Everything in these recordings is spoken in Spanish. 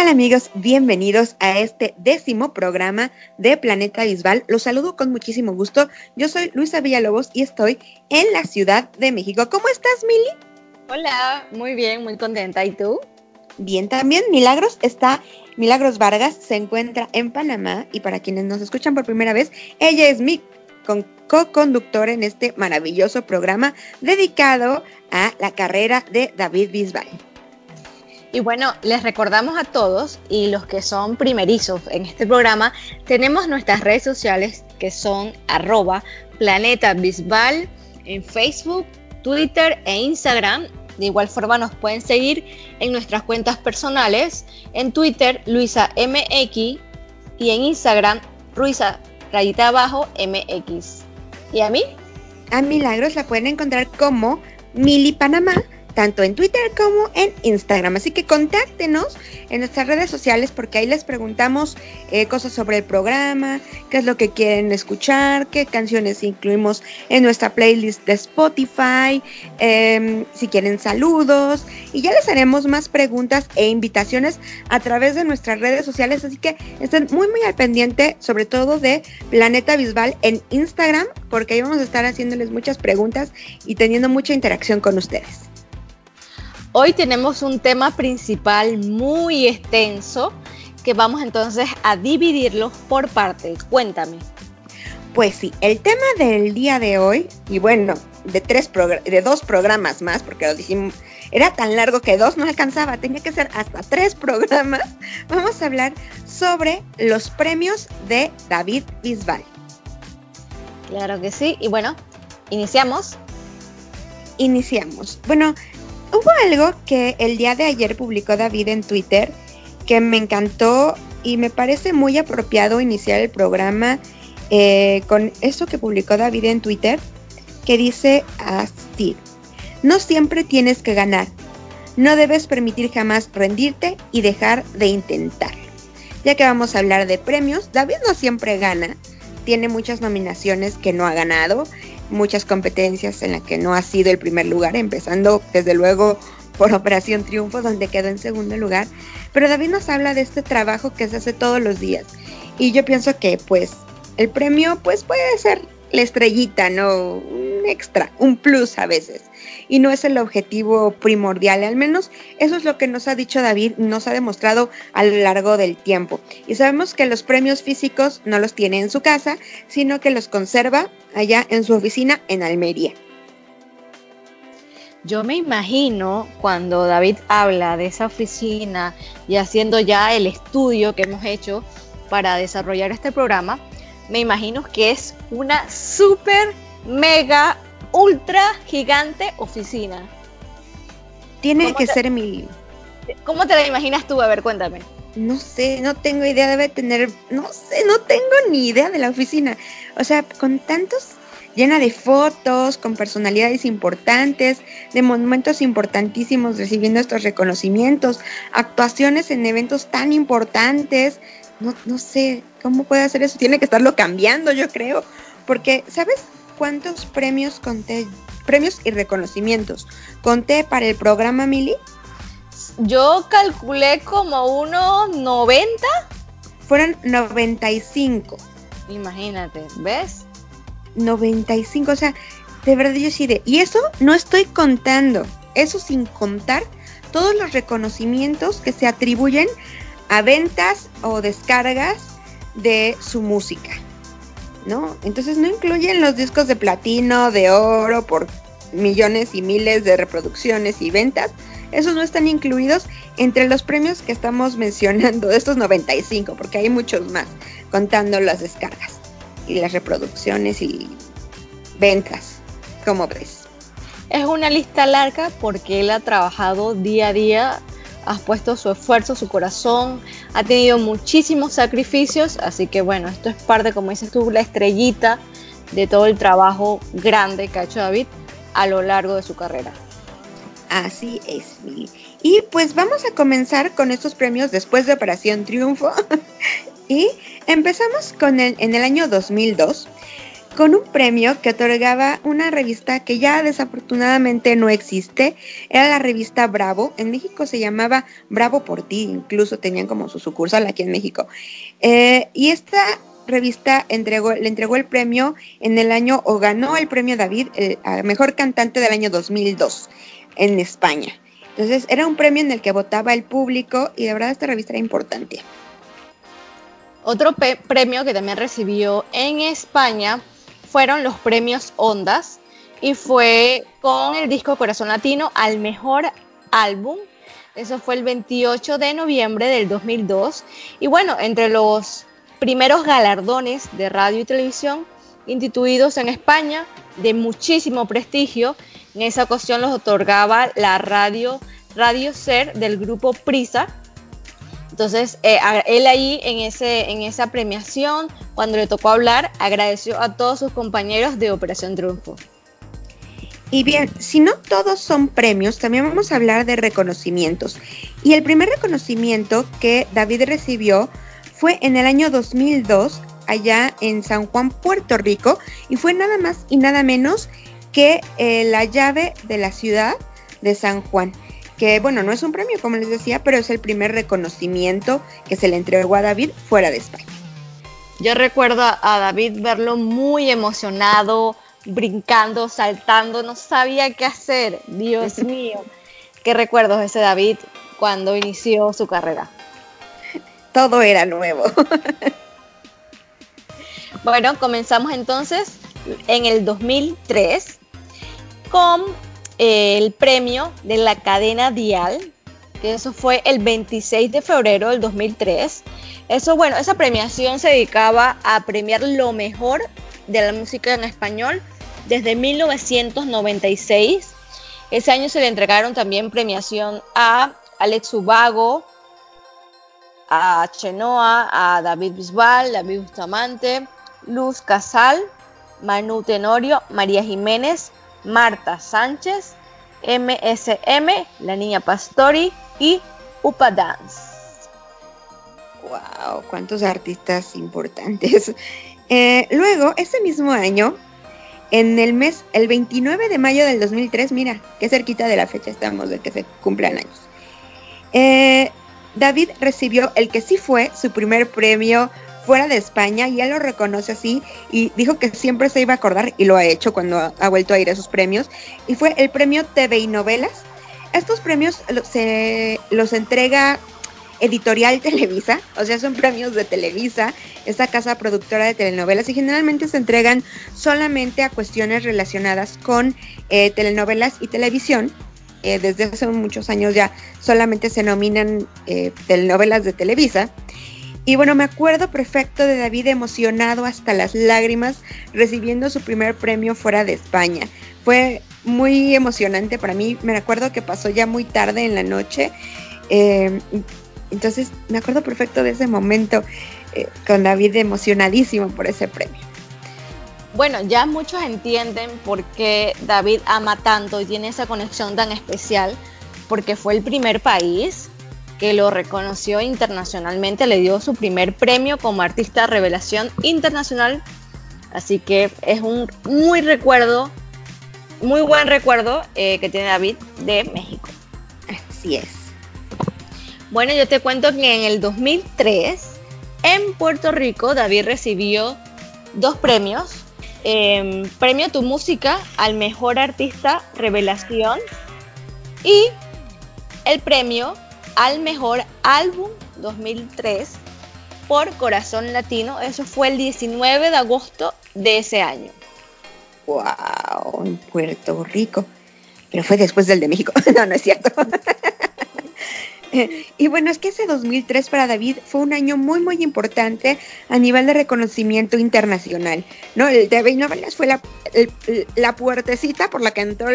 Tal amigos? Bienvenidos a este décimo programa de Planeta Bisbal. Los saludo con muchísimo gusto. Yo soy Luisa Villalobos y estoy en la Ciudad de México. ¿Cómo estás, Mili? Hola, muy bien, muy contenta. ¿Y tú? Bien, también Milagros está, Milagros Vargas se encuentra en Panamá y para quienes nos escuchan por primera vez, ella es mi co-conductora en este maravilloso programa dedicado a la carrera de David Bisbal. Y bueno, les recordamos a todos y los que son primerizos en este programa, tenemos nuestras redes sociales que son arroba planeta en Facebook, Twitter e Instagram de igual forma nos pueden seguir en nuestras cuentas personales, en Twitter Luisa MX y en Instagram Luisa rayita abajo MX. ¿Y a mí? A Milagros la pueden encontrar como Mili Panamá tanto en Twitter como en Instagram. Así que contáctenos en nuestras redes sociales porque ahí les preguntamos eh, cosas sobre el programa, qué es lo que quieren escuchar, qué canciones incluimos en nuestra playlist de Spotify, em, si quieren saludos y ya les haremos más preguntas e invitaciones a través de nuestras redes sociales. Así que estén muy muy al pendiente sobre todo de Planeta Visual en Instagram porque ahí vamos a estar haciéndoles muchas preguntas y teniendo mucha interacción con ustedes. Hoy tenemos un tema principal muy extenso que vamos entonces a dividirlo por partes. Cuéntame. Pues sí, el tema del día de hoy, y bueno, de, tres de dos programas más, porque lo dijimos, era tan largo que dos no alcanzaba, tenía que ser hasta tres programas, vamos a hablar sobre los premios de David Bisbal. Claro que sí, y bueno, iniciamos. Iniciamos. Bueno, Hubo algo que el día de ayer publicó David en Twitter que me encantó y me parece muy apropiado iniciar el programa eh, con eso que publicó David en Twitter, que dice así, no siempre tienes que ganar, no debes permitir jamás rendirte y dejar de intentar. Ya que vamos a hablar de premios, David no siempre gana, tiene muchas nominaciones que no ha ganado muchas competencias en las que no ha sido el primer lugar, empezando desde luego por Operación Triunfo, donde quedó en segundo lugar. Pero David nos habla de este trabajo que se hace todos los días. Y yo pienso que pues el premio pues puede ser la estrellita, ¿no? Un extra, un plus a veces. Y no es el objetivo primordial, al menos eso es lo que nos ha dicho David, nos ha demostrado a lo largo del tiempo. Y sabemos que los premios físicos no los tiene en su casa, sino que los conserva allá en su oficina en Almería. Yo me imagino cuando David habla de esa oficina y haciendo ya el estudio que hemos hecho para desarrollar este programa, me imagino que es una súper, mega, ultra gigante oficina. Tiene que ser mi... ¿Cómo te la imaginas tú? A ver, cuéntame. No sé, no tengo idea, debe tener, no sé, no tengo ni idea de la oficina. O sea, con tantos, llena de fotos, con personalidades importantes, de monumentos importantísimos recibiendo estos reconocimientos, actuaciones en eventos tan importantes, no, no sé cómo puede hacer eso. Tiene que estarlo cambiando, yo creo. Porque, ¿sabes cuántos premios conté? Premios y reconocimientos conté para el programa Mili. Yo calculé como unos 90. Fueron 95. Imagínate, ¿ves? 95, o sea, de verdad yo sí de... Y eso no estoy contando, eso sin contar todos los reconocimientos que se atribuyen a ventas o descargas de su música, ¿no? Entonces no incluyen los discos de platino, de oro, por millones y miles de reproducciones y ventas. Esos no están incluidos entre los premios que estamos mencionando, estos 95, porque hay muchos más, contando las descargas y las reproducciones y ventas, como ves. Es una lista larga porque él ha trabajado día a día has puesto su esfuerzo, su corazón, ha tenido muchísimos sacrificios, así que bueno, esto es parte, como dices tú, la estrellita de todo el trabajo grande que ha hecho David a lo largo de su carrera. Así es, Y pues vamos a comenzar con estos premios después de Operación Triunfo. y empezamos con el, en el año 2002 con un premio que otorgaba una revista que ya desafortunadamente no existe. Era la revista Bravo. En México se llamaba Bravo por ti, incluso tenían como su sucursal aquí en México. Eh, y esta revista le entregó el premio en el año, o ganó el premio David, el, mejor cantante del año 2002 en España. Entonces era un premio en el que votaba el público y de verdad esta revista era importante. Otro premio que también recibió en España fueron los premios Ondas y fue con el disco Corazón Latino al mejor álbum. Eso fue el 28 de noviembre del 2002. Y bueno, entre los primeros galardones de radio y televisión instituidos en España de muchísimo prestigio, en esa ocasión los otorgaba la radio Radio Ser del grupo Prisa, entonces, eh, él ahí en, ese, en esa premiación, cuando le tocó hablar, agradeció a todos sus compañeros de Operación Triunfo. Y bien, si no todos son premios, también vamos a hablar de reconocimientos. Y el primer reconocimiento que David recibió fue en el año 2002, allá en San Juan, Puerto Rico, y fue nada más y nada menos que eh, la llave de la ciudad de San Juan que bueno, no es un premio como les decía, pero es el primer reconocimiento que se le entregó a David fuera de España. Yo recuerdo a David verlo muy emocionado, brincando, saltando, no sabía qué hacer. Dios mío, qué recuerdos ese David cuando inició su carrera. Todo era nuevo. bueno, comenzamos entonces en el 2003 con el premio de la cadena Dial, que eso fue el 26 de febrero del 2003. Eso, bueno, esa premiación se dedicaba a premiar lo mejor de la música en español desde 1996. Ese año se le entregaron también premiación a Alex Ubago, a Chenoa, a David Bisbal, David Bustamante, Luz Casal, Manu Tenorio, María Jiménez, Marta Sánchez, MSM, La Niña Pastori y Upa Dance. ¡Wow! ¿Cuántos artistas importantes? Eh, luego, ese mismo año, en el mes, el 29 de mayo del 2003, mira, qué cerquita de la fecha estamos de que se cumplan años. Eh, David recibió el que sí fue su primer premio fuera de España y él lo reconoce así y dijo que siempre se iba a acordar y lo ha hecho cuando ha, vuelto a ir a esos premios y fue el premio TV y Novelas. Estos premios se los entrega Editorial Televisa, o sea, son premios de Televisa, esta casa productora de telenovelas y generalmente se entregan solamente a cuestiones relacionadas con eh, telenovelas y televisión. Eh, desde hace muchos años ya solamente se nominan eh, telenovelas de Televisa. Y bueno, me acuerdo perfecto de David emocionado hasta las lágrimas recibiendo su primer premio fuera de España. Fue muy emocionante para mí. Me acuerdo que pasó ya muy tarde en la noche. Eh, entonces me acuerdo perfecto de ese momento eh, con David emocionadísimo por ese premio. Bueno, ya muchos entienden por qué David ama tanto y tiene esa conexión tan especial, porque fue el primer país que lo reconoció internacionalmente, le dio su primer premio como artista revelación internacional. Así que es un muy recuerdo, muy buen recuerdo eh, que tiene David de México. Así es. Bueno, yo te cuento que en el 2003 en Puerto Rico David recibió dos premios. Em, premio Tu Música al Mejor Artista Revelación y el premio al mejor álbum 2003 por Corazón Latino. Eso fue el 19 de agosto de ese año. ¡Wow! En Puerto Rico. Pero fue después del de México. no, no es cierto. y bueno, es que ese 2003 para David fue un año muy, muy importante a nivel de reconocimiento internacional. ¿no? El TV Novelas fue la, la puertecita por la que entró,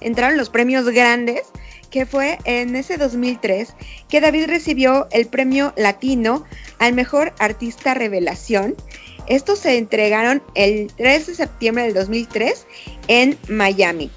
entraron los premios grandes, que fue en ese 2003 que David recibió el premio latino al mejor artista revelación. Estos se entregaron el 3 de septiembre del 2003 en Miami.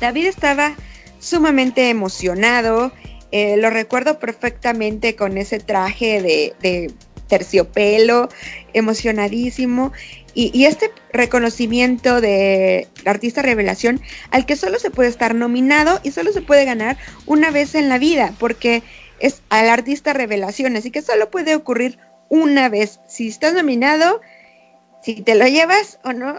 David estaba sumamente emocionado, eh, lo recuerdo perfectamente con ese traje de, terciopelo, emocionadísimo. Y, este reconocimiento de artista revelación al que solo se puede estar nominado y solo se puede ganar una vez en la vida, porque es al artista revelación, así que solo puede ocurrir una vez. Si estás nominado, si te lo llevas o no,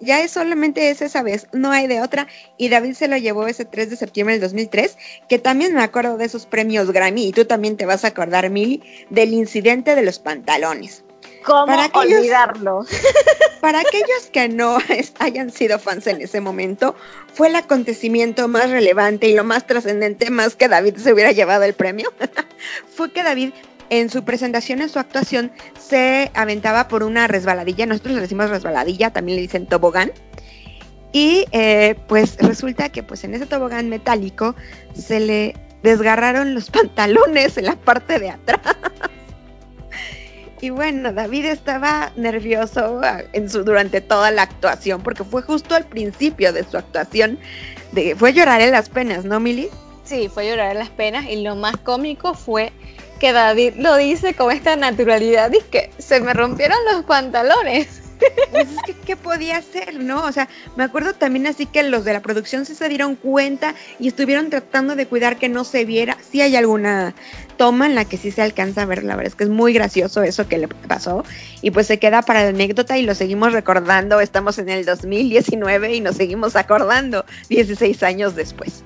ya es solamente esa vez, no hay de otra. Y David se lo llevó ese 3 de septiembre del 2003, que también me acuerdo de esos premios Grammy, y tú también te vas a acordar, Mili, del incidente de los pantalones. ¿Cómo para olvidarlo? Para aquellos que no hayan sido fans en ese momento, fue el acontecimiento más relevante y lo más trascendente, más que David se hubiera llevado el premio, fue que David en su presentación, en su actuación, se aventaba por una resbaladilla. Nosotros le decimos resbaladilla, también le dicen tobogán. Y eh, pues resulta que pues en ese tobogán metálico se le desgarraron los pantalones en la parte de atrás. Y bueno, David estaba nervioso ah, en su, durante toda la actuación, porque fue justo al principio de su actuación, de, fue llorar en las penas, ¿no, Mili? Sí, fue llorar en las penas y lo más cómico fue que David lo dice con esta naturalidad y que se me rompieron los pantalones. Pues es que, ¿qué podía hacer, no? O sea, me acuerdo también así que los de la producción sí se dieron cuenta y estuvieron tratando de cuidar que no se viera. Sí hay alguna toma en la que sí se alcanza a ver, la verdad es que es muy gracioso eso que le pasó. Y pues se queda para la anécdota y lo seguimos recordando. Estamos en el 2019 y nos seguimos acordando 16 años después.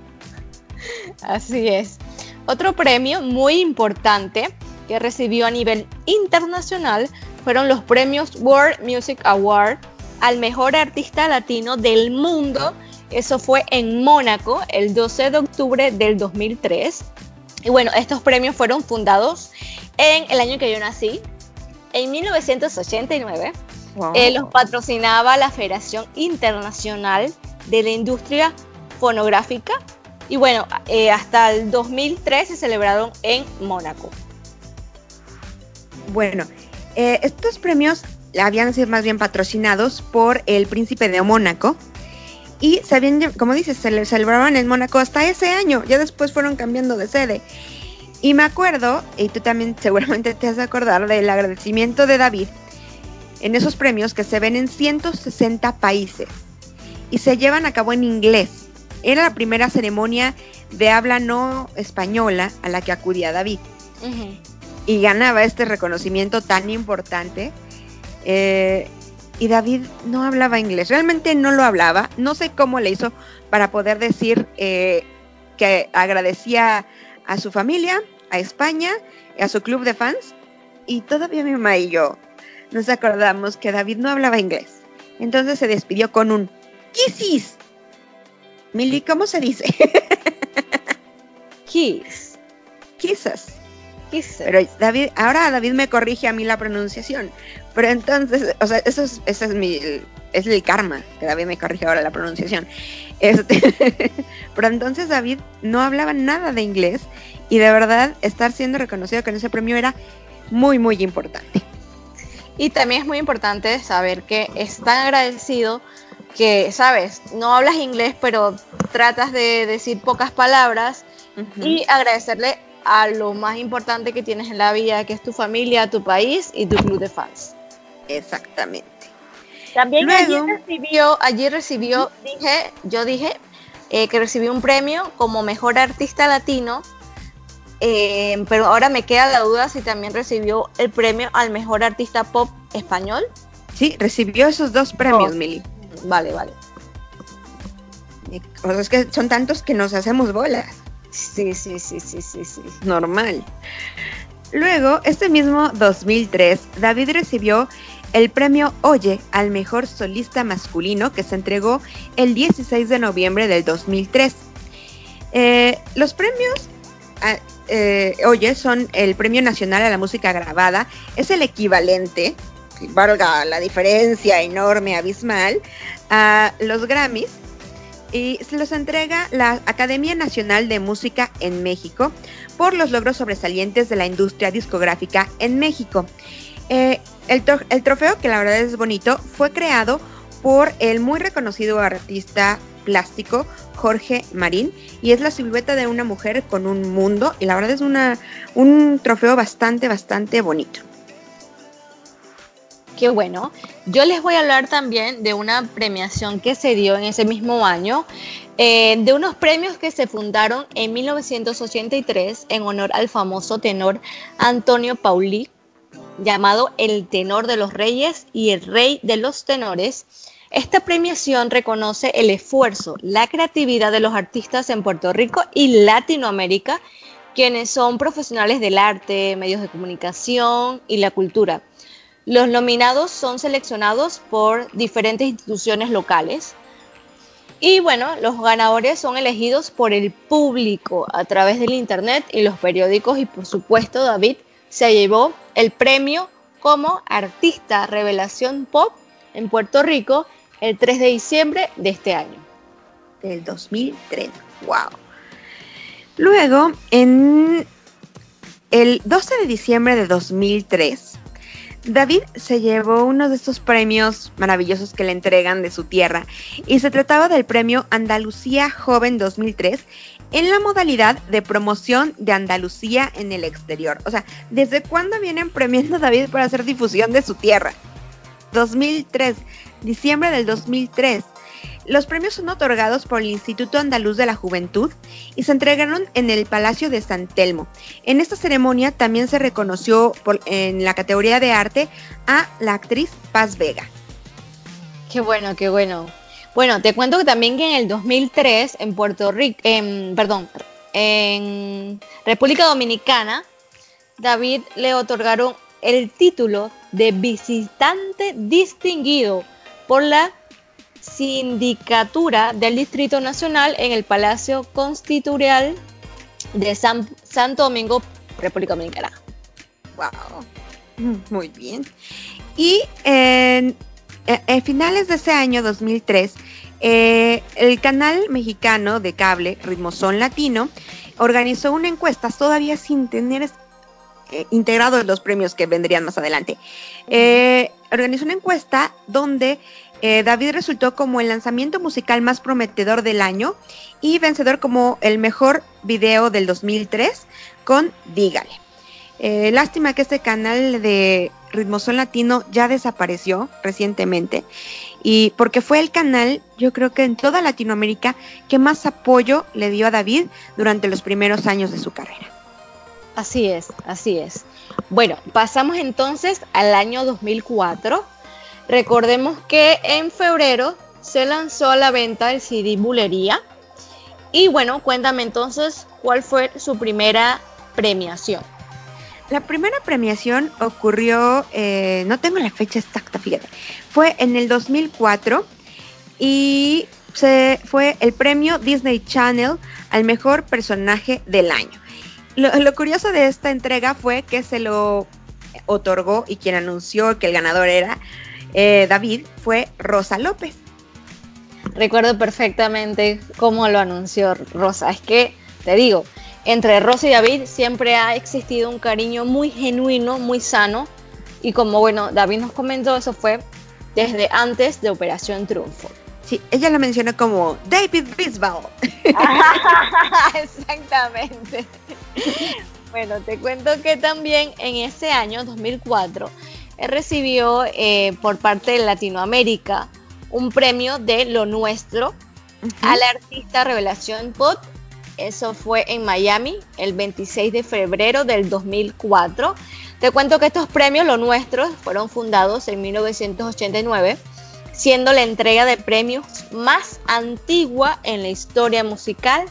Así es. Otro premio muy importante que recibió a nivel internacional fueron los premios World Music Award al mejor artista latino del mundo. Eso fue en Mónaco el 12 de octubre del 2003. Y bueno, estos premios fueron fundados en el año que yo nací, en 1989. Eh, los patrocinaba la Federación Internacional de la Industria Fonográfica y bueno, eh, hasta el 2003 se celebraron en Mónaco. Bueno, eh, estos premios habían sido más bien patrocinados por el príncipe de Mónaco. Y se habían, como dices, se celebraban en Mónaco hasta ese año. Ya después fueron cambiando de sede. Y me acuerdo, y tú también seguramente te has de acordar del agradecimiento de David en esos premios que se ven en 160 países y se llevan a cabo en inglés. Era la primera ceremonia de habla no española a la que acudía David. Y ganaba este reconocimiento tan importante. Eh, y David no hablaba inglés, realmente no lo hablaba. No sé cómo le hizo para poder decir eh, que agradecía a su familia, a España, a su club de fans. Y todavía mi mamá y yo nos acordamos que David no hablaba inglés. Entonces se despidió con un Kisses Mili, ¿cómo se dice? Kiss. Kisses. Kisses. Pero David, ahora David me corrige a mí la pronunciación. Pero entonces, o sea, eso es, es mi, es el karma, que David me corrige ahora la pronunciación. Este, pero entonces David no hablaba nada de inglés y de verdad estar siendo reconocido con ese premio era muy, muy importante. Y también es muy importante saber que es tan agradecido que, sabes, no hablas inglés, pero tratas de decir pocas palabras y agradecerle a lo más importante que tienes en la vida, que es tu familia, tu país y tu club de fans. Exactamente. También allí recibió, allí recibió, dije, yo dije eh, que recibió un premio como mejor artista latino, eh, pero ahora me queda la duda si también recibió el premio al mejor artista pop español. Sí, recibió esos dos premios, Mili. Vale, vale. es que son tantos que nos hacemos bolas. Sí, sí, sí, sí, sí, sí. Normal. Luego, este mismo 2003, David recibió el premio Oye al mejor solista masculino que se entregó el 16 de noviembre del 2003. Eh, los premios ah, eh, oye, son el Premio Nacional a la Música Grabada. Es el equivalente, valga la diferencia enorme, abismal, a los Grammys. Y se los entrega la Academia Nacional de Música en México por los logros sobresalientes de la industria discográfica en México. Eh, el, trofeo, que la verdad es bonito, fue creado por el muy reconocido artista plástico Jorge Marín y es la silueta de una mujer con un mundo y la verdad es una, un trofeo bastante, bastante bonito. Qué bueno. Yo les voy a hablar también de una premiación que se dio en ese mismo año, eh, de unos premios que se fundaron en 1983 en honor al famoso tenor Antonio Paulí, llamado el tenor de los reyes y el rey de los tenores esta premiación reconoce el esfuerzo, la creatividad de los artistas en Puerto Rico y Latinoamérica, quienes son profesionales del arte, medios de comunicación y la cultura. Los nominados son seleccionados por diferentes instituciones locales. Y bueno, los ganadores son elegidos por el público a través del internet y los periódicos y por supuesto David se llevó el premio como artista revelación pop en Puerto Rico el 3 de diciembre de este año. Del 2003. ¡Wow! Luego, en el 12 de diciembre de 2003, David se llevó uno de estos premios maravillosos que le entregan de su tierra y se trataba del premio Andalucía Joven 2003 en la modalidad de promoción de Andalucía en el exterior. O sea, ¿desde cuándo vienen premiando a David para hacer difusión de su tierra? 2003 diciembre del 2003. Los premios son otorgados por el Instituto Andaluz de la Juventud y se entregaron en el Palacio de San Telmo. En esta ceremonia también se reconoció en la categoría de arte a la actriz Paz Vega. Qué bueno, qué bueno. Bueno, te cuento que también que en el 2003 en Puerto Rico, perdón, en República Dominicana, David le otorgaron el título de visitante distinguido por la Sindicatura del Distrito Nacional en el Palacio Constitucional de San, Santo Domingo, República Dominicana. Wow, muy bien. Y en, finales de ese año 2003, eh, el canal mexicano de cable Ritmozón Latino organizó una encuesta todavía sin tener eh, integrado en los premios que vendrían más adelante. Eh, organizó una encuesta donde David resultó como el lanzamiento musical más prometedor del año y vencedor como el mejor video del 2003 con Dígale. lástima que este canal de Ritmozón Latino ya desapareció recientemente y porque fue el canal, yo creo que en toda Latinoamérica, que más apoyo le dio a David durante los primeros años de su carrera. Así es, así es. Bueno, pasamos entonces al año 2004. Recordemos que en febrero se lanzó a la venta el CD Bulería. Y bueno, cuéntame entonces cuál fue su primera premiación. La primera premiación ocurrió, eh, no tengo la fecha exacta, fíjate, fue en el 2004 y se, fue el premio Disney Channel al mejor personaje del año. Lo, curioso de esta entrega fue que se lo otorgó y quien anunció que el ganador era eh, David fue Rosa López. Recuerdo perfectamente cómo lo anunció Rosa. Es que, te digo, entre Rosa y David siempre ha existido un cariño muy genuino, muy sano. Y como, bueno, David nos comentó, eso fue desde antes de Operación Triunfo. Sí, ella lo menciona como David Bisbal. Exactamente. Bueno, te cuento que también en ese año, 2004, él recibió eh, por parte de Latinoamérica un premio de Lo Nuestro al artista Revelación Pop. Eso fue en Miami el 26 de febrero del 2004. Te cuento que estos premios, Lo Nuestro, fueron fundados en 1989 siendo la entrega de premios más antigua en la historia musical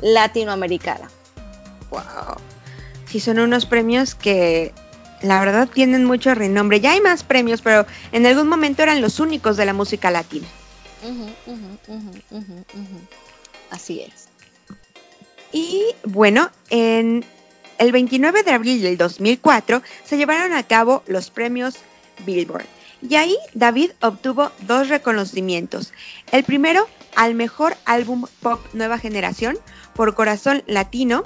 latinoamericana. Wow. Sí, son unos premios que la verdad tienen mucho renombre. Ya hay más premios, pero en algún momento eran los únicos de la música latina. Así es. Y bueno, en el 29 de abril del 2004 se llevaron a cabo los premios Billboard. Y ahí David obtuvo dos reconocimientos. El primero al mejor álbum pop nueva generación por Corazón Latino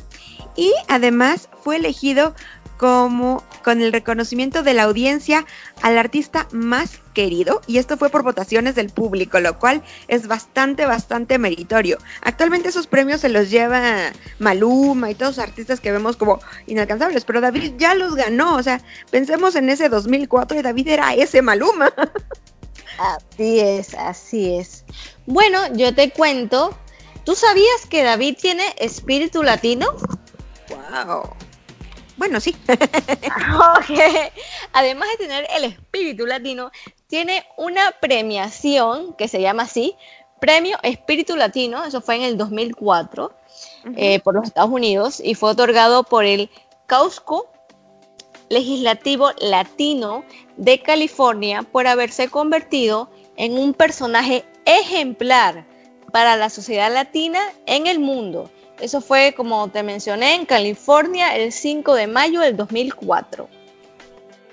y además fue elegido como con el reconocimiento de la audiencia al artista más querido y esto fue por votaciones del público, lo cual es bastante, bastante meritorio. Actualmente esos premios se los lleva Maluma y todos los artistas que vemos como inalcanzables, pero David ya los ganó, o sea, pensemos en ese 2004 y David era ese Maluma. Así es, así es. Bueno, yo te cuento, ¿tú sabías que David tiene espíritu latino? Wow. Bueno, sí. Además de tener el espíritu latino, tiene una premiación que se llama así, Premio Espíritu Latino, eso fue en el 2004 eh, por los Estados Unidos y fue otorgado por el Causco Legislativo Latino de California por haberse convertido en un personaje ejemplar para la sociedad latina en el mundo eso fue, como te mencioné, en California el 5 de mayo del 2004.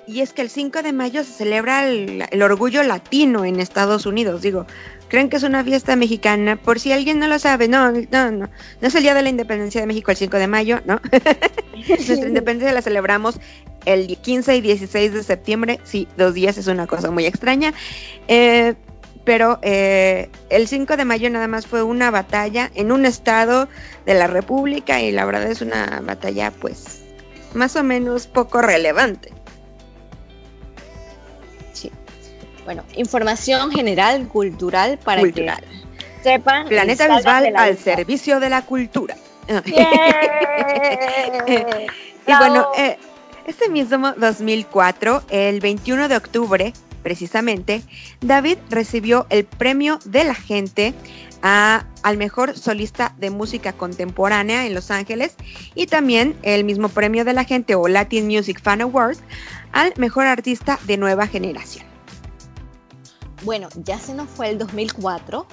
Y es que el 5 de mayo se celebra el, orgullo latino en Estados Unidos. Digo, creen que es una fiesta mexicana. Por si alguien no lo sabe, no, no, no. No es el día de la independencia de México el 5 de mayo, ¿no? Nuestra independencia la celebramos el 15 y 16 de septiembre. Sí, dos días es una cosa muy extraña. Eh, pero eh, el 5 de mayo nada más fue una batalla en un estado de la República y la verdad es una batalla pues más o menos poco relevante. Bueno, información general, cultural para cultural. que sepan. Planeta Visual al servicio de la cultura. y bueno, eh, este mismo 2004, el 21 de octubre, precisamente, David recibió el premio de la gente al mejor solista de música contemporánea en Los Ángeles y también el mismo premio de la gente o Latin Music Fan Award al mejor artista de nueva generación. Bueno, ya se nos fue el 2004.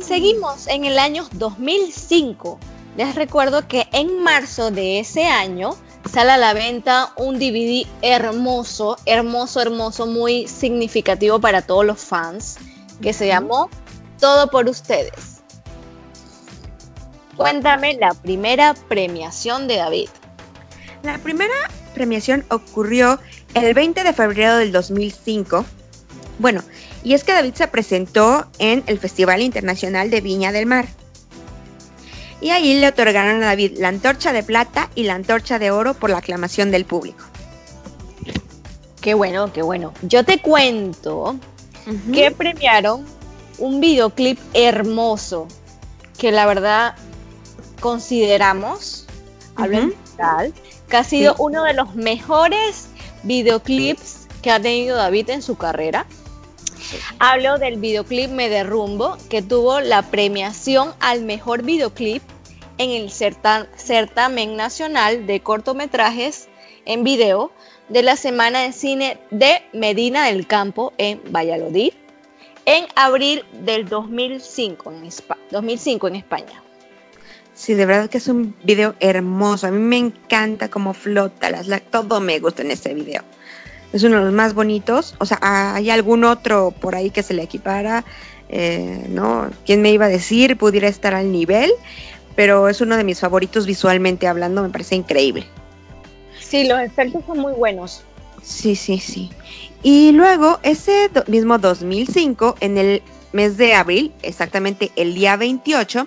Seguimos en el año 2005. Les recuerdo que en marzo de ese año sale a la venta un DVD hermoso, hermoso, hermoso, muy significativo para todos los fans, que se llamó Todo por ustedes. Cuéntame la primera premiación de David. La primera premiación ocurrió el 20 de febrero del 2005. Bueno, y es que David se presentó en el Festival Internacional de Viña del Mar y ahí le otorgaron a David la antorcha de plata y la antorcha de oro por la aclamación del público. Qué bueno, qué bueno. Yo te cuento que premiaron un videoclip hermoso que la verdad consideramos, hablo tal, que ha sido uno de los mejores videoclips que ha tenido David en su carrera. Hablo del videoclip Me Derrumbo, que tuvo la premiación al mejor videoclip en el certamen nacional de cortometrajes en video de la Semana de Cine de Medina del Campo en Valladolid en abril del 2005 en, 2005 en España. Sí, de verdad que es un video hermoso. A mí me encanta cómo flota, las, todo me gusta en este video. Es uno de los más bonitos. O sea, hay algún otro por ahí que se le equipara, eh, ¿no? ¿Quién me iba a decir? Pudiera estar al nivel pero es uno de mis favoritos visualmente hablando, me parece increíble. Sí, los efectos son muy buenos. Sí, sí, sí. Y luego, ese mismo 2005, en el mes de abril, exactamente el día 28,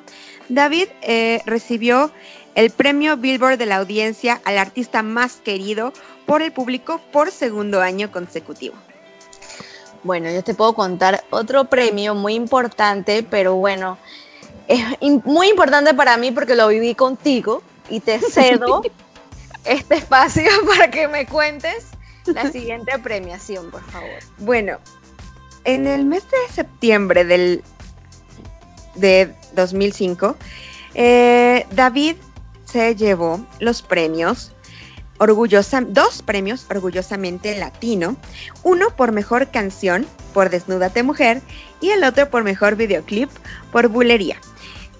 David eh, recibió el premio Billboard de la audiencia al artista más querido por el público por segundo año consecutivo. Bueno, yo te puedo contar otro premio muy importante, pero bueno, es muy importante para mí porque lo viví contigo y te cedo este espacio para que me cuentes la siguiente premiación, por favor. Bueno, en el mes de septiembre del, de 2005, eh, David se llevó los premios orgullosa, dos premios orgullosamente latino, uno por mejor canción por Desnúdate Mujer y el otro por mejor videoclip por Bulería.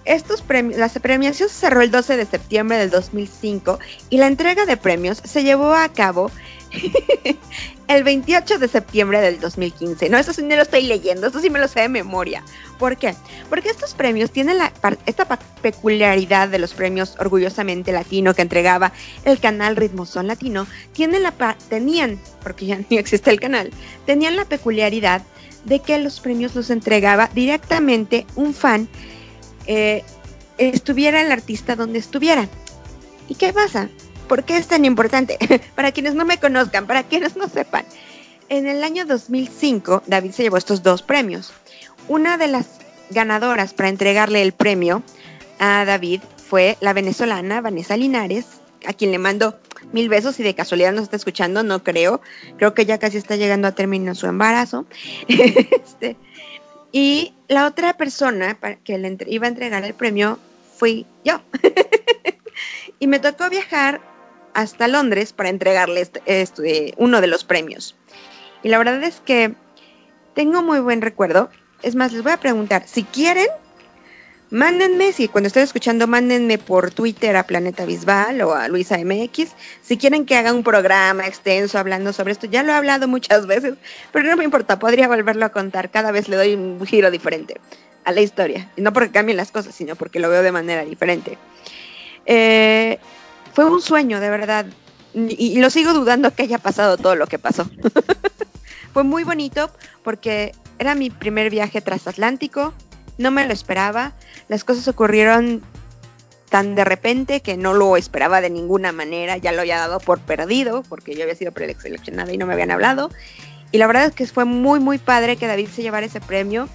estos premios, la premiación se cerró el 12 de septiembre del 2005 y la entrega de premios se llevó a cabo el 28 de septiembre del 2015. No, eso sí no lo estoy leyendo, esto sí me lo sé de memoria. ¿Por qué? Porque estos premios tienen la, esta peculiaridad de los premios Orgullosamente Latino que entregaba el canal Ritmo Son Latino, tienen la, tenían, porque ya no existe el canal, tenían la peculiaridad de que los premios los entregaba directamente un fan, eh, estuviera el artista donde estuviera. ¿Y qué pasa? ¿Por qué es tan importante? para quienes no me conozcan, para quienes no sepan. En el año 2005, David se llevó estos dos premios. Una de las ganadoras para entregarle el premio a David fue la venezolana Vanessa Linares, a quien le mando mil besos y de casualidad nos está escuchando, no creo. Creo que ya casi está llegando a término su embarazo. este, y la otra persona que le iba a entregar el premio fui yo. y me tocó viajar hasta Londres para entregarle este, este, uno de los premios. Y la verdad es que tengo muy buen recuerdo. Es más, les voy a preguntar, si quieren, mándenme, si cuando estén escuchando, mándenme por Twitter a Planeta Bisbal o a Luisa MX, si quieren que haga un programa extenso hablando sobre esto. Ya lo he hablado muchas veces, pero no me importa, podría volverlo a contar. Cada vez le doy un giro diferente a la historia. Y no porque cambien las cosas, sino porque lo veo de manera diferente. Eh, fue un sueño, de verdad. Y, lo sigo dudando que haya pasado todo lo que pasó. fue muy bonito porque era mi primer viaje transatlántico, no me lo esperaba, las cosas ocurrieron tan de repente que no lo esperaba de ninguna manera, ya lo había dado por perdido porque yo había sido preseleccionada y no me habían hablado. Y la verdad es que fue muy, muy padre que David se llevara ese premio.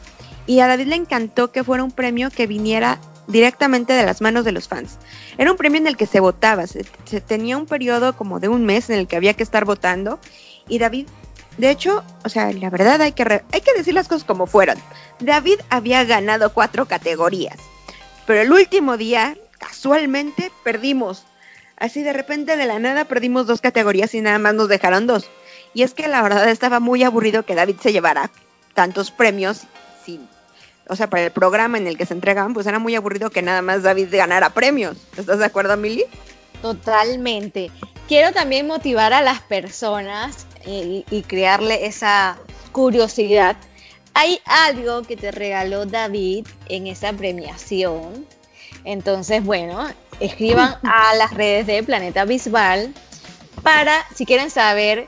Y a David le encantó que fuera un premio que viniera directamente de las manos de los fans. Era un premio en el que se votaba, se, tenía un periodo como de un mes en el que había que estar votando y David, de hecho, o sea, la verdad hay que, hay que decir las cosas como fueron. David había ganado cuatro categorías, pero el último día, casualmente, perdimos. Así de repente de la nada perdimos dos categorías y nada más nos dejaron dos. Y es que la verdad estaba muy aburrido que David se llevara tantos premios sin o sea, para el programa en el que se entregaban, pues era muy aburrido que nada más David ganara premios. ¿Estás de acuerdo, Mili? Totalmente. Quiero también motivar a las personas y, y crearle esa curiosidad. Hay algo que te regaló David en esa premiación. Entonces, bueno, escriban a las redes de Planeta Bisbal para, si quieren saber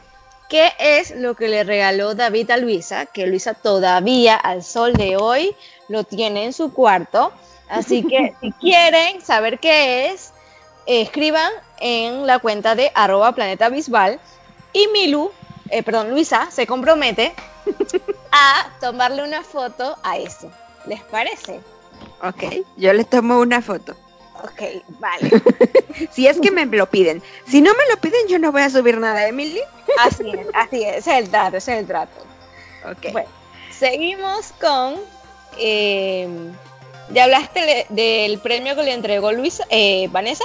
¿Qué es lo que le regaló David a Luisa? Que Luisa todavía al sol de hoy lo tiene en su cuarto. Así que si quieren saber qué es, escriban en la cuenta de arroba planeta bisbal y Milu, eh, perdón, Luisa se compromete a tomarle una foto a eso. ¿Les parece? Ok, yo le tomo una foto. Ok, vale. si es que me lo piden. Si no me lo piden, yo no voy a subir nada, Emily. así es, así es, es el trato, es el trato. Ok. Bueno, seguimos con. Eh, ¿Ya hablaste del premio que le entregó Luisa, eh, Vanessa?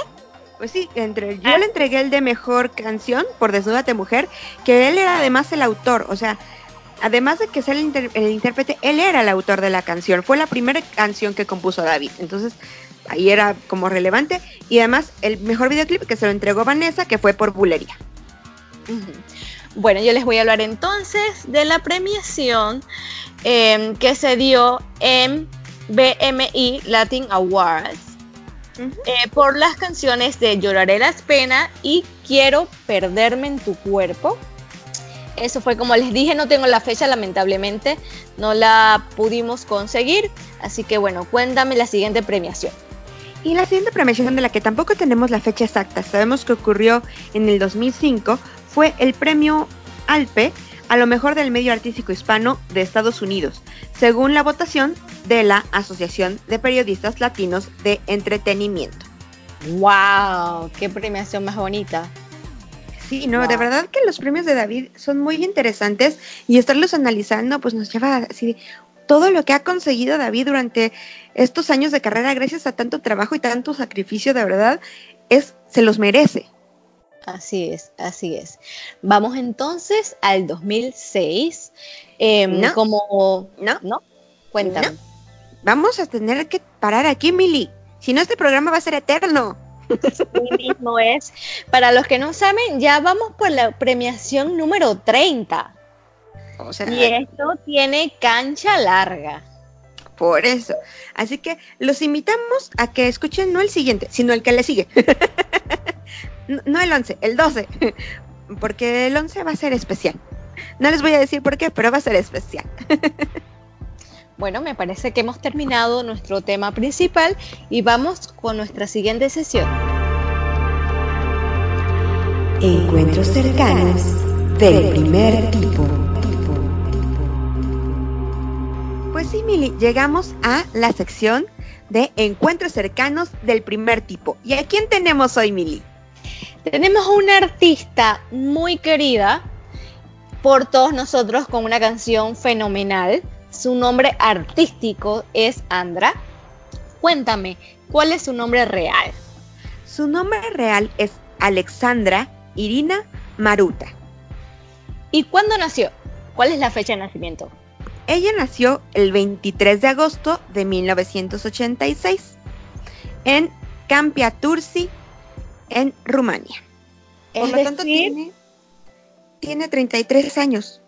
Pues sí, entre, yo ah. le entregué el de mejor canción por Desnúdate Mujer, que él era además el autor, o sea, además de que sea el, el, intérprete, él era el autor de la canción, fue la primera canción que compuso David. Entonces, ahí era como relevante. Y además el mejor videoclip que se lo entregó Vanessa, que fue por Bulería. Bueno, yo les voy a hablar entonces de la premiación em, que se dio en BMI Latin Awards eh, por las canciones de Lloraré las penas y Quiero perderme en tu cuerpo. Eso fue como les dije, no tengo la fecha, lamentablemente no la pudimos conseguir. Así que bueno, cuéntame la siguiente premiación. Y la siguiente premiación de la que tampoco tenemos la fecha exacta, sabemos que ocurrió en el 2005, fue el premio ALPE a lo mejor del medio artístico hispano de Estados Unidos, según la votación de la Asociación de Periodistas Latinos de Entretenimiento. ¡Wow! ¡Qué premiación más bonita! Sí, no, de verdad que los premios de David son muy interesantes y estarlos analizando pues nos lleva así todo lo que ha conseguido David durante estos años de carrera, gracias a tanto trabajo y tanto sacrificio, de verdad, es, se los merece. Así es, así es. Vamos entonces al 2006. Em, como... No, no, cuéntame. vamos a tener que parar aquí, Mili. Si no, este programa va a ser eterno. Sí mismo es. Para los que no saben, ya vamos por la premiación número 30. O sea, Y esto tiene cancha larga. por eso. Así que los invitamos a que escuchen no el siguiente, sino el que le sigue. no, no el 11, el 12. Porque el 11 va a ser especial. No les voy a decir por qué, pero va a ser especial. Bueno, me parece que hemos terminado nuestro tema principal y vamos con nuestra siguiente sesión. Encuentros cercanos del primer tipo. Mili, llegamos a la sección de encuentros cercanos del primer tipo. ¿Y a quién tenemos hoy, Mili? Tenemos a una artista muy querida por todos nosotros con una canción fenomenal. Su nombre artístico es Andra. Cuéntame, ¿cuál es su nombre real? Su nombre real es Alexandra Irina Maruta. ¿Y cuándo nació? ¿Cuál es la fecha de nacimiento? Ella nació el 23 de agosto de 1986 en Campia Tursi, en Rumania. Por Es lo tanto, decir, tiene, tiene 33 años.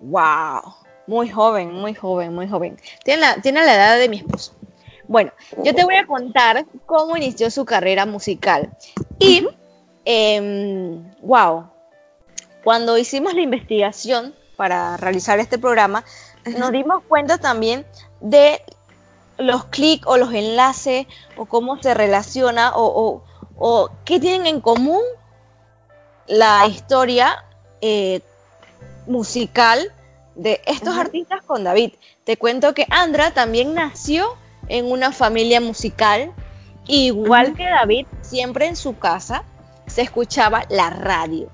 wow, muy joven, muy joven, muy joven. Tiene la, tiene la edad de mi esposo. Bueno, yo te voy a contar cómo inició su carrera musical. Y, em, wow, cuando hicimos la investigación para realizar este programa, nos dimos cuenta también de los clics o los enlaces o cómo se relaciona o, o- o qué tienen en común la historia eh, musical de estos Ajá. artistas con David. Te cuento que Andra también nació en una familia musical, igual que David, siempre en su casa se escuchaba la radio.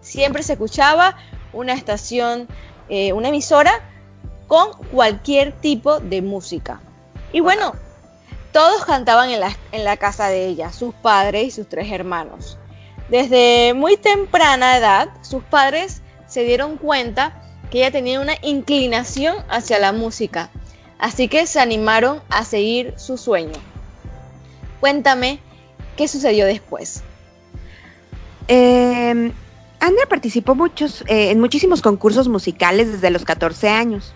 Siempre se escuchaba una estación, eh, una emisora con cualquier tipo de música. Y bueno, todos cantaban en la, en la casa de ella, sus padres y sus tres hermanos. Desde muy temprana edad, sus padres se dieron cuenta que ella tenía una inclinación hacia la música, así que se animaron a seguir su sueño. Cuéntame qué sucedió después. Eh, Andra participó muchos, eh, en muchísimos concursos musicales desde los 14 años.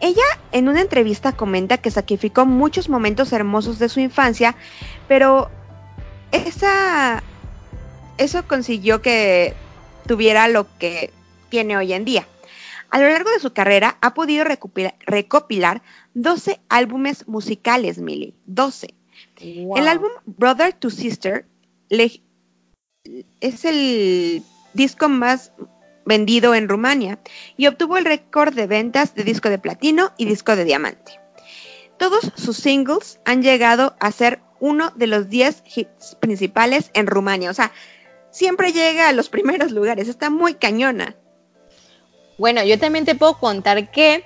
Ella en una entrevista comenta que sacrificó muchos momentos hermosos de su infancia, pero esa, eso consiguió que tuviera lo que tiene hoy en día. A lo largo de su carrera ha podido recopilar, recopilar 12 álbumes musicales, Millie. 12. El álbum Brother to Sister le- es el disco más vendido en Rumania y obtuvo el récord de ventas de disco de platino y disco de diamante. Todos sus singles han llegado a ser uno de los 10 hits principales en Rumania. O sea, siempre llega a los primeros lugares. Está muy cañona. Bueno, yo también te puedo contar que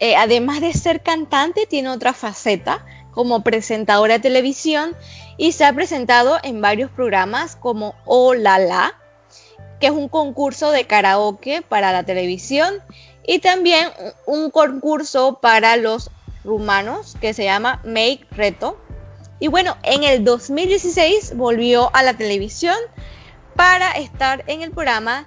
eh, además de ser cantante, tiene otra faceta como presentadora de televisión y se ha presentado en varios programas como Oh La La, que es un concurso de karaoke para la televisión y también un concurso para los rumanos que se llama Make Reto. Y bueno, en el 2016 volvió a la televisión para estar en el programa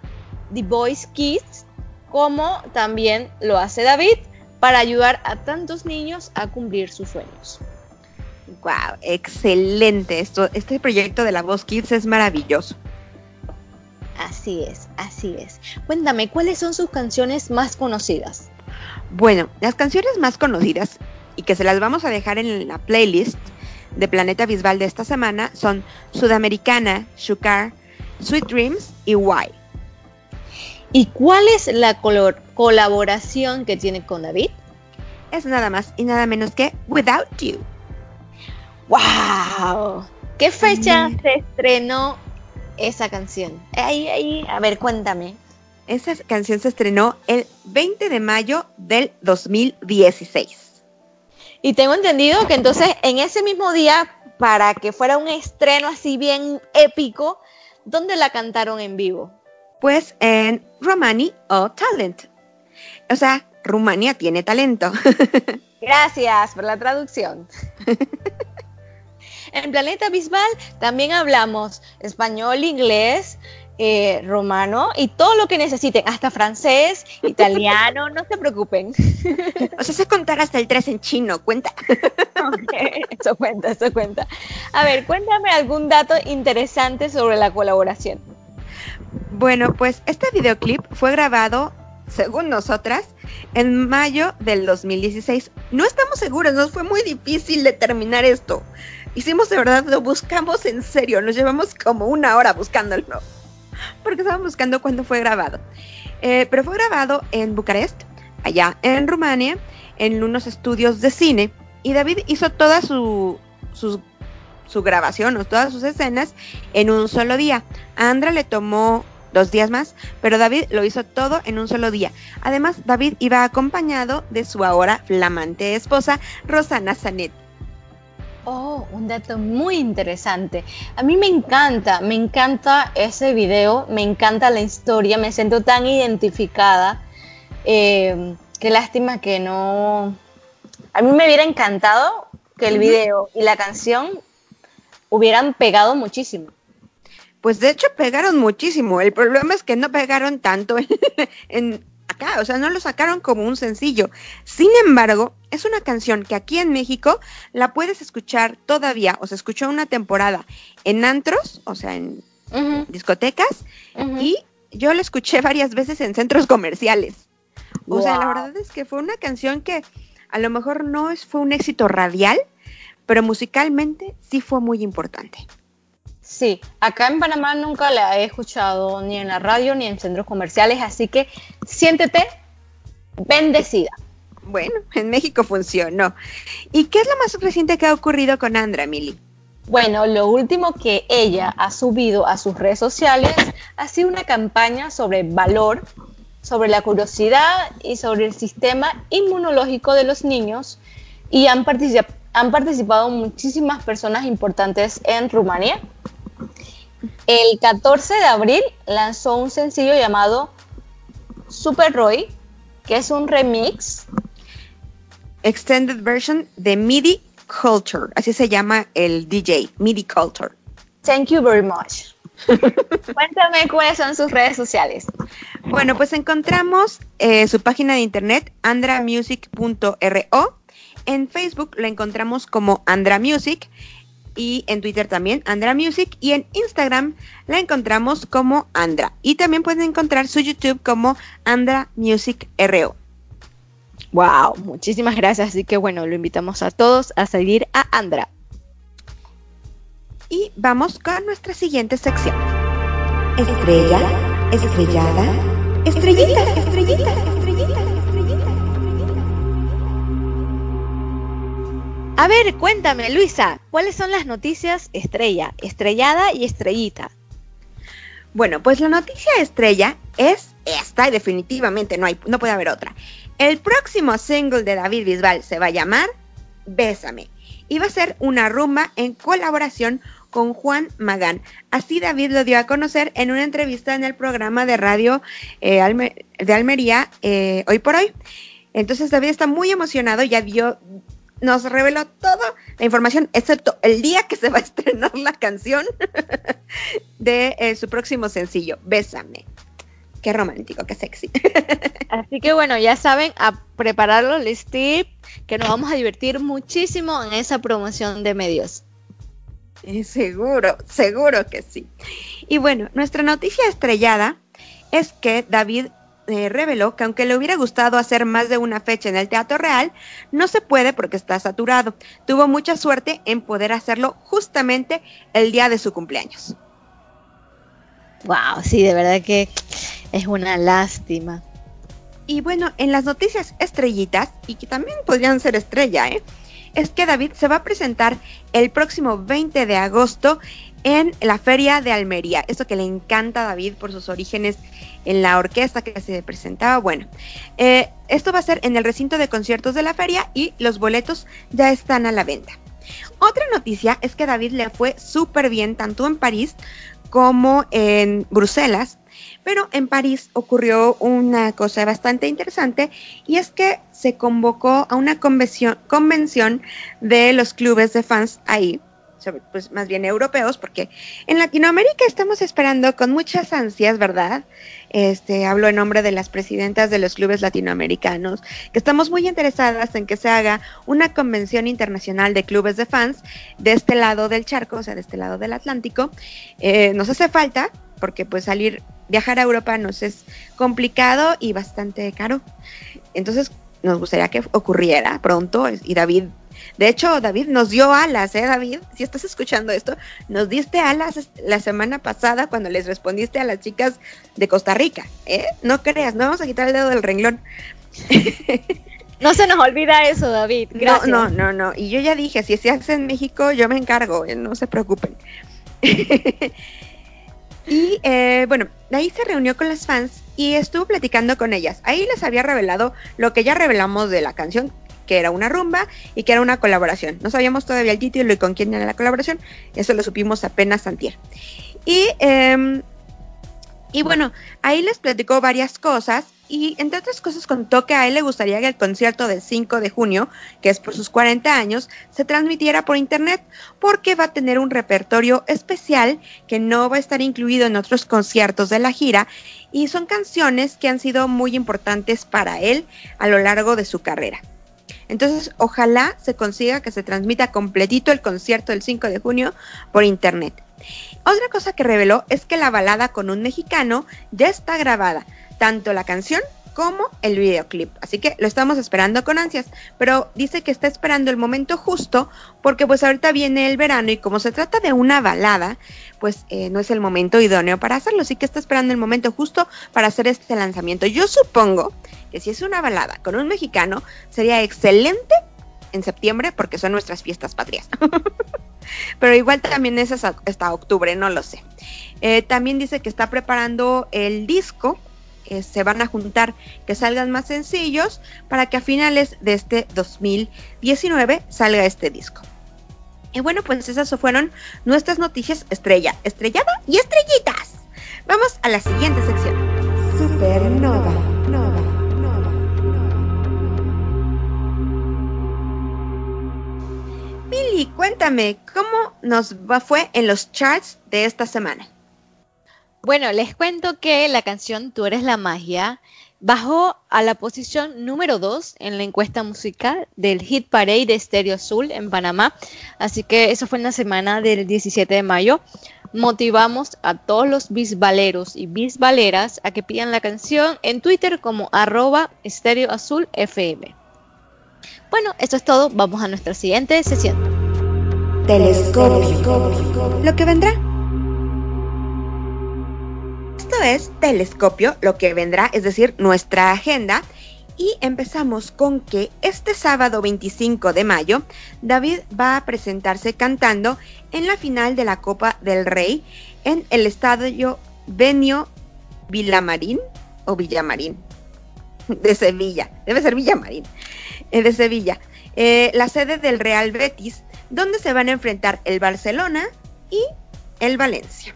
The Voice Kids, como también lo hace David, para ayudar a tantos niños a cumplir sus sueños. Wow, excelente. Esto, este proyecto de la Voz Kids es maravilloso. Así es, así es. Cuéntame, ¿cuáles son sus canciones más conocidas? Bueno, las canciones más conocidas y que se las vamos a dejar en la playlist de Planeta Bisbal de esta semana son Sudamericana, Shukar, Sweet Dreams y Why. ¿Y cuál es la color- colaboración que tiene con David? Es nada más y nada menos que Without You. ¡Wow! ¿Qué fecha Mm. se estrenó esa canción? Ahí, ahí, a ver, cuéntame. Esa canción se estrenó el 20 de mayo del 2016. Y tengo entendido que entonces en ese mismo día, para que fuera un estreno así bien épico, ¿dónde la cantaron en vivo? Pues en Romani o Talent. O sea, Rumania tiene talento. Gracias por la traducción. en Planeta Bisbal también hablamos español, inglés, eh, romano y todo lo que necesiten, hasta francés, italiano, no se preocupen. O sea, contar hasta el 3 en chino, cuenta. eso cuenta, eso cuenta. A ver, cuéntame algún dato interesante sobre la colaboración. Bueno, pues este videoclip fue grabado, según nosotras, en mayo del 2016. No estamos seguros, nos fue muy difícil determinar esto. Hicimos de verdad, lo buscamos en serio, nos llevamos como una hora buscándolo porque estaban buscando cuándo fue grabado. Eh, pero fue grabado en Bucarest, allá en Rumania, en unos estudios de cine. Y David hizo toda su, su, su grabación o todas sus escenas en un solo día. A Andra le tomó dos días más, pero David lo hizo todo en un solo día. Además, David iba acompañado de su ahora flamante esposa, Rosana Zanetti. Oh, un dato muy interesante. A mí me encanta, me encanta ese video, me encanta la historia, me siento tan identificada. Eh, qué lástima que no... A mí me hubiera encantado que el video y la canción hubieran pegado muchísimo. Pues de hecho pegaron muchísimo. El problema es que no pegaron tanto en, acá, o sea, no lo sacaron como un sencillo. Sin embargo, es una canción que aquí en México la puedes escuchar todavía, o se escuchó una temporada en antros, o sea, en discotecas, y yo la escuché varias veces en centros comerciales. O sea, la verdad es que fue una canción que a lo mejor no es, fue un éxito radial, pero musicalmente sí fue muy importante. Sí, acá en Panamá nunca la he escuchado ni en la radio ni en centros comerciales, así que siéntete bendecida. Bueno, en México funcionó. ¿Y qué es lo más reciente que ha ocurrido con Andra, Mili? Bueno, lo último que ella ha subido a sus redes sociales ha sido una campaña sobre valor, sobre la curiosidad y sobre el sistema inmunológico de los niños y han, han participado muchísimas personas importantes en Rumanía el 14 de abril lanzó un sencillo llamado Super Roy, que es un remix. Extended version de MIDI Culture, así se llama el DJ, MIDI Culture. Thank you very much. Cuéntame cuáles son sus redes sociales. Bueno, pues encontramos eh, su página de internet, andramusic.ro. En Facebook la encontramos como Andra Music y en Twitter también Andra Music y en Instagram la encontramos como Andra y también pueden encontrar su YouTube como Andra Music RO. Wow, muchísimas gracias, así que bueno, lo invitamos a todos a seguir a Andra. Y vamos con nuestra siguiente sección. Estrella, estrellada, estrellita, estrellita, estrellita. A ver, cuéntame, Luisa, ¿cuáles son las noticias estrella, estrellada y estrellita? Bueno, pues la noticia estrella es esta y definitivamente no, hay, no puede haber otra. El próximo single de David Bisbal se va a llamar Bésame y va a ser una rumba en colaboración con Juan Magán. Así David lo dio a conocer en una entrevista en el programa de radio eh, de Almería eh, hoy por hoy. Entonces David está muy emocionado, ya dio nos reveló toda la información, excepto el día que se va a estrenar la canción de eh, su próximo sencillo, Bésame. Qué romántico, qué sexy. Así que bueno, ya saben, a prepararlo, listir, que nos vamos a divertir muchísimo en esa promoción de medios. seguro, seguro que sí. Y bueno, nuestra noticia estrellada es que David eh, reveló que aunque le hubiera gustado hacer más de una fecha en el Teatro Real, no se puede porque está saturado. Tuvo mucha suerte en poder hacerlo justamente el día de su cumpleaños. Wow, sí, de verdad que es una lástima. Y bueno, en las noticias estrellitas, y que también podrían ser estrella, ¿eh? es que David se va a presentar el próximo 20 de agosto en la Feria de Almería. Esto que le encanta a David por sus orígenes en la orquesta que se presentaba. Bueno, eh, esto va a ser en el recinto de conciertos de la feria y los boletos ya están a la venta. Otra noticia es que David le fue súper bien tanto en París como en Bruselas. Pero en París ocurrió una cosa bastante interesante y es que se convocó a una convención, convención de los clubes de fans ahí pues más bien europeos, porque en Latinoamérica estamos esperando con muchas ansias, ¿verdad? Este, hablo en nombre de las presidentas de los clubes latinoamericanos, que estamos muy interesadas en que se haga una convención internacional de clubes de fans de este lado del charco, o sea, de este lado del Atlántico. Eh, nos hace falta, porque pues salir, viajar a Europa nos es complicado y bastante caro. Entonces, nos gustaría que ocurriera pronto y David de hecho, David nos dio alas, ¿eh, David? Si estás escuchando esto, nos diste alas la semana pasada cuando les respondiste a las chicas de Costa Rica, ¿eh? No creas, no vamos a quitar el dedo del renglón. No se nos olvida eso, David. Gracias. No, no, no, no. Y yo ya dije, si se hace en México, yo me encargo, ¿eh? no se preocupen. y eh, bueno, ahí se reunió con las fans y estuvo platicando con ellas. Ahí les había revelado lo que ya revelamos de la canción, que era una rumba y que era una colaboración. No sabíamos todavía el título y con quién era la colaboración, eso lo supimos apenas antier. Y, em, y bueno, ahí les platicó varias cosas y entre otras cosas contó que a él le gustaría que el concierto del 5 de junio, que es por sus 40 años, se transmitiera por internet porque va a tener un repertorio especial que no va a estar incluido en otros conciertos de la gira y son canciones que han sido muy importantes para él a lo largo de su carrera. Entonces, ojalá se consiga que se transmita completito el concierto del 5 de junio por internet. Otra cosa que reveló es que la balada con un mexicano ya está grabada, tanto la canción como el videoclip. Así que lo estamos esperando con ansias, pero dice que está esperando el momento justo porque pues ahorita viene el verano y como se trata de una balada, pues eh, no es el momento idóneo para hacerlo, así que está esperando el momento justo para hacer este lanzamiento. Yo supongo que si es una balada con un mexicano, sería excelente en septiembre porque son nuestras fiestas patrias. Pero igual también es hasta, octubre, no lo sé. Eh, también dice que está preparando el disco. Eh, se van a juntar que salgan más sencillos para que a finales de este 2019 salga este disco. Y bueno, pues esas fueron nuestras noticias estrella, estrellada y estrellitas. Vamos a la siguiente sección. Supernova, nova. Mili, cuéntame, ¿cómo nos va, fue en los charts de esta semana? Bueno, les cuento que la canción Tú eres la magia bajó a la posición número 2 en la encuesta musical del Hit Parade de Stereo Azul en Panamá. Así que eso fue en la semana del 17 de mayo. Motivamos a todos los bisbaleros y bisbaleras a que pidan la canción en Twitter como arroba Stereo Azul. Bueno, eso es todo. Vamos a nuestra siguiente sesión. Telescopio. Lo que vendrá. Esto es Telescopio, lo que vendrá, es decir, nuestra agenda. Y empezamos con que este sábado 25 de mayo, David va a presentarse cantando en la final de la Copa del Rey en el estadio Benio Villamarín o Villamarín de Sevilla. Debe ser Villamarín. Eh, de Sevilla, eh, la sede del Real Betis, donde se van a enfrentar el Barcelona y el Valencia.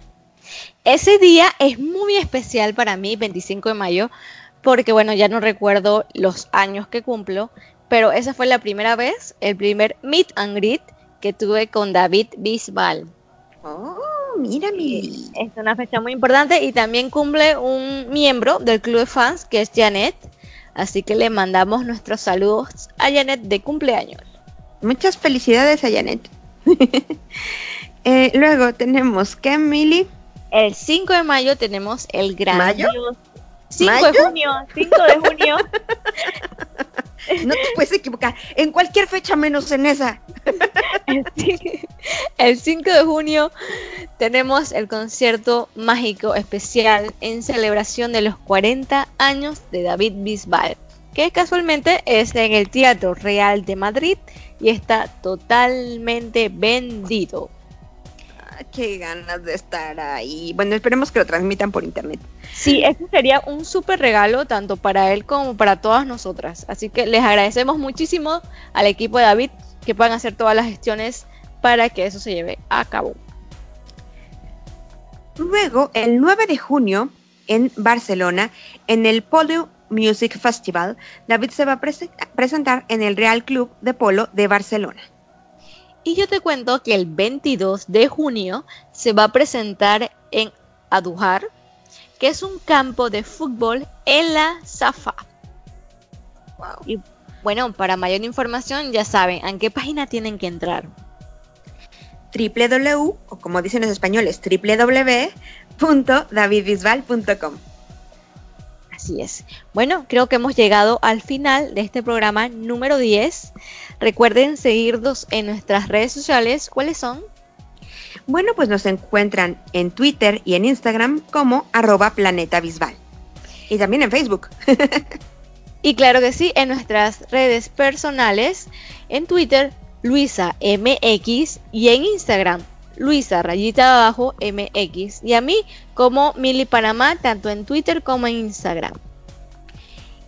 Ese día es muy especial para mí, 25 de mayo, porque bueno, ya no recuerdo los años que cumplo, pero esa fue la primera vez, el primer meet and greet que tuve con David Bisbal. Oh, mira, mi. Es una fecha muy importante y también cumple un miembro del club de fans que es Janet. Así que le mandamos nuestros saludos a Janet de cumpleaños. Muchas felicidades a Janet. Eh, luego tenemos que Emily. El 5 de mayo tenemos el gran. ¿Mayo? 5 de junio, 5 de junio. No te puedes equivocar. En cualquier fecha menos en esa. El 5 de junio tenemos el concierto mágico especial en celebración de los 40 años de David Bisbal, que casualmente es en el Teatro Real de Madrid y está totalmente vendido. Qué ganas de estar ahí. Bueno, esperemos que lo transmitan por internet. Sí, ese sería un súper regalo tanto para él como para todas nosotras. Así que les agradecemos muchísimo al equipo de David que puedan hacer todas las gestiones para que eso se lleve a cabo. Luego, el 9 de junio, en Barcelona, en el Polo Music Festival, David se va a presentar en el Real Club de Polo de Barcelona. Y yo te cuento que el 22 de junio se va a presentar en Adujar, que es un campo de fútbol en la Safa. Y bueno, para mayor información ya saben en qué página tienen que entrar. www, o como dicen los españoles, www.davidbisbal.com. Así es. Bueno, creo que hemos llegado al final de este programa número 10. Recuerden seguirnos en nuestras redes sociales. ¿Cuáles son? Bueno, pues nos encuentran en Twitter y en Instagram como arroba planeta Y también en Facebook. y claro que sí, en nuestras redes personales, en Twitter, Luisa MX y en Instagram, Luisa rayita abajo MX y a mí como Mili Panamá tanto en Twitter como en Instagram.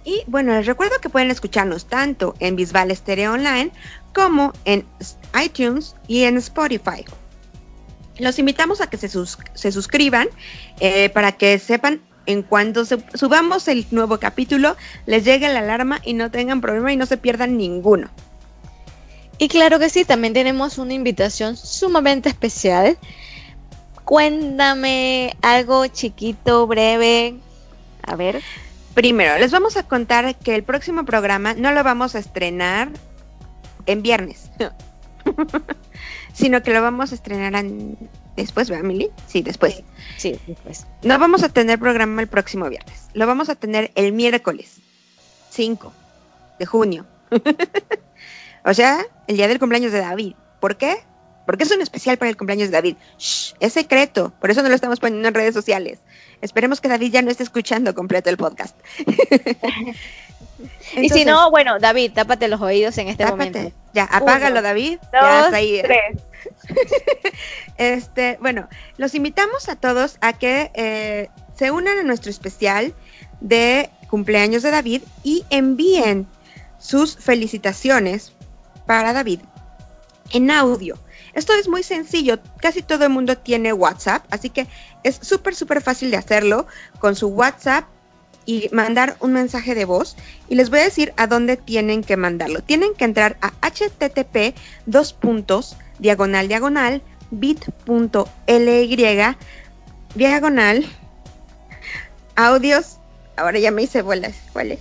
Y bueno, les recuerdo que pueden escucharnos tanto en Bisbal Stereo Online como en iTunes y en Spotify. Los invitamos a que se, suscriban eh, para que sepan en cuanto subamos el nuevo capítulo, les llegue la alarma y no tengan problema y no se pierdan ninguno. Y claro que sí, también tenemos una invitación sumamente especial. Cuéntame algo chiquito, breve. A ver. Primero, les vamos a contar que el próximo programa no lo vamos a estrenar en viernes, sino que lo vamos a estrenar después, ¿verdad, Mili? Sí, después. Sí, después. No vamos a tener programa el próximo viernes, lo vamos a tener el miércoles 5 de junio. O sea, el día del cumpleaños de David. ¿Por qué? Porque es un especial para el cumpleaños de David. Shh, es secreto, por eso no lo estamos poniendo en redes sociales. Esperemos que David ya no esté escuchando completo el podcast. y si no, bueno, David, tápate los oídos en este momento. Ya, apágalo, David. ya está ahí. Tres. este, bueno, los invitamos a todos a que eh, se unan a nuestro especial de cumpleaños de David y envíen sus felicitaciones para David en audio. Esto es muy sencillo, casi todo el mundo tiene WhatsApp, así que es súper, súper fácil de hacerlo con su WhatsApp y mandar un mensaje de voz. Y les voy a decir a dónde tienen que mandarlo. Tienen que entrar a http dos puntos diagonal diagonal bit.ly diagonal audios. Ahora ya me hice bolas. ¿Cuál es?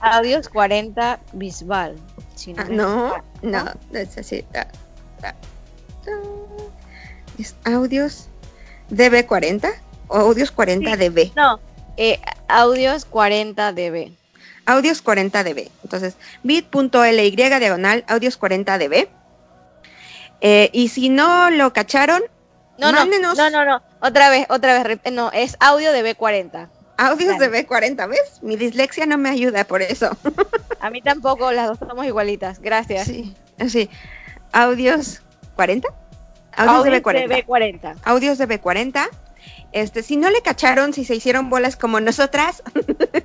audios 40 Bisbal. Ah, no, no, no, es así. Ah, ah, ¿Es audios DB40 o audios 40 dB? No, eh, audios 40 dB. Audios 40 dB. Entonces, bit.ly diagonal audios 40 dB. Eh, y si no lo cacharon, no, no, no, no, no, otra vez, otra vez, no, es audio de B40. Audios de B40, ¿ves? Mi dislexia no me ayuda por eso. A mí tampoco, las dos somos igualitas. Gracias. Sí, sí. Audios 40. Audios, de B40. De B40. Audios de B40. Este, si no le cacharon, si se hicieron bolas como nosotras,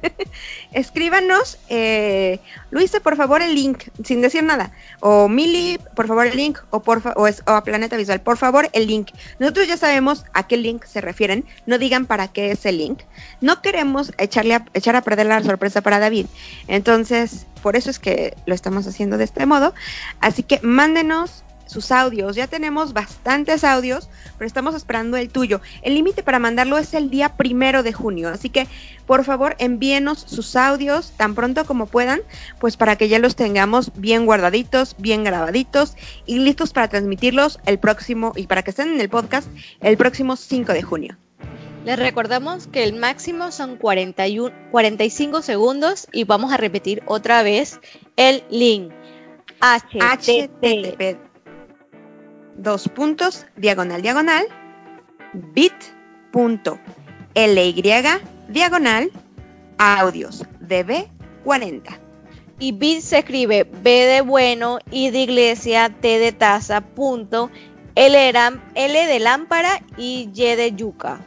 escríbanos, eh, Luisa, por favor, el link, sin decir nada. O Mili, por favor, el link. O, por o, o a Planeta Visual, por favor, el link. Nosotros ya sabemos a qué link se refieren. No digan para qué es el link. No queremos echarle echar a perder la sorpresa para David. Entonces, por eso es que lo estamos haciendo de este modo. Así que mándenos sus audios. Ya tenemos bastantes audios, pero estamos esperando el tuyo. El límite para mandarlo es el día primero de junio, así que por favor envíenos sus audios tan pronto como puedan, pues para que ya los tengamos bien guardaditos, bien grabaditos y listos para transmitirlos el próximo y para que estén en el podcast el próximo 5 de junio. Les recordamos que el máximo son 41, 45 segundos y vamos a repetir otra vez el link. http dos puntos, diagonal, diagonal, bit.ly, diagonal, audios, db40. Y bit se escribe B de bueno, I de iglesia, T de taza, punto, L, L de lámpara y Y de yuca.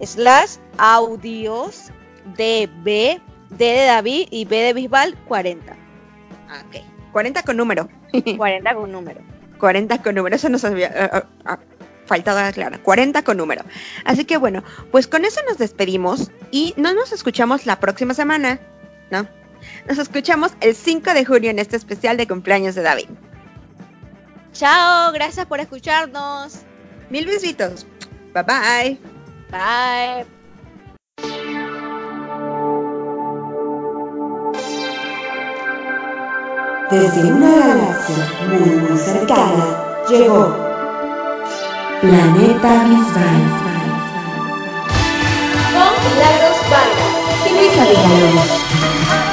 Slash audios DB, D de David y B de Bisbal 40. Ok, 40 con número. 40 con número. 40 con número, eso no sabía. Ah, ah, ah. faltaba claro, 40 con número. Así que bueno, pues con eso nos despedimos y no nos escuchamos la próxima semana, ¿no? Nos escuchamos el 5 de junio en este especial de cumpleaños de David. Chao, gracias por escucharnos. Mil besitos. Bye bye. Bye. Desde una galaxia muy muy cercana llegó Planeta Bisbal. Con Milagros Vargas y Luisa Villalobos.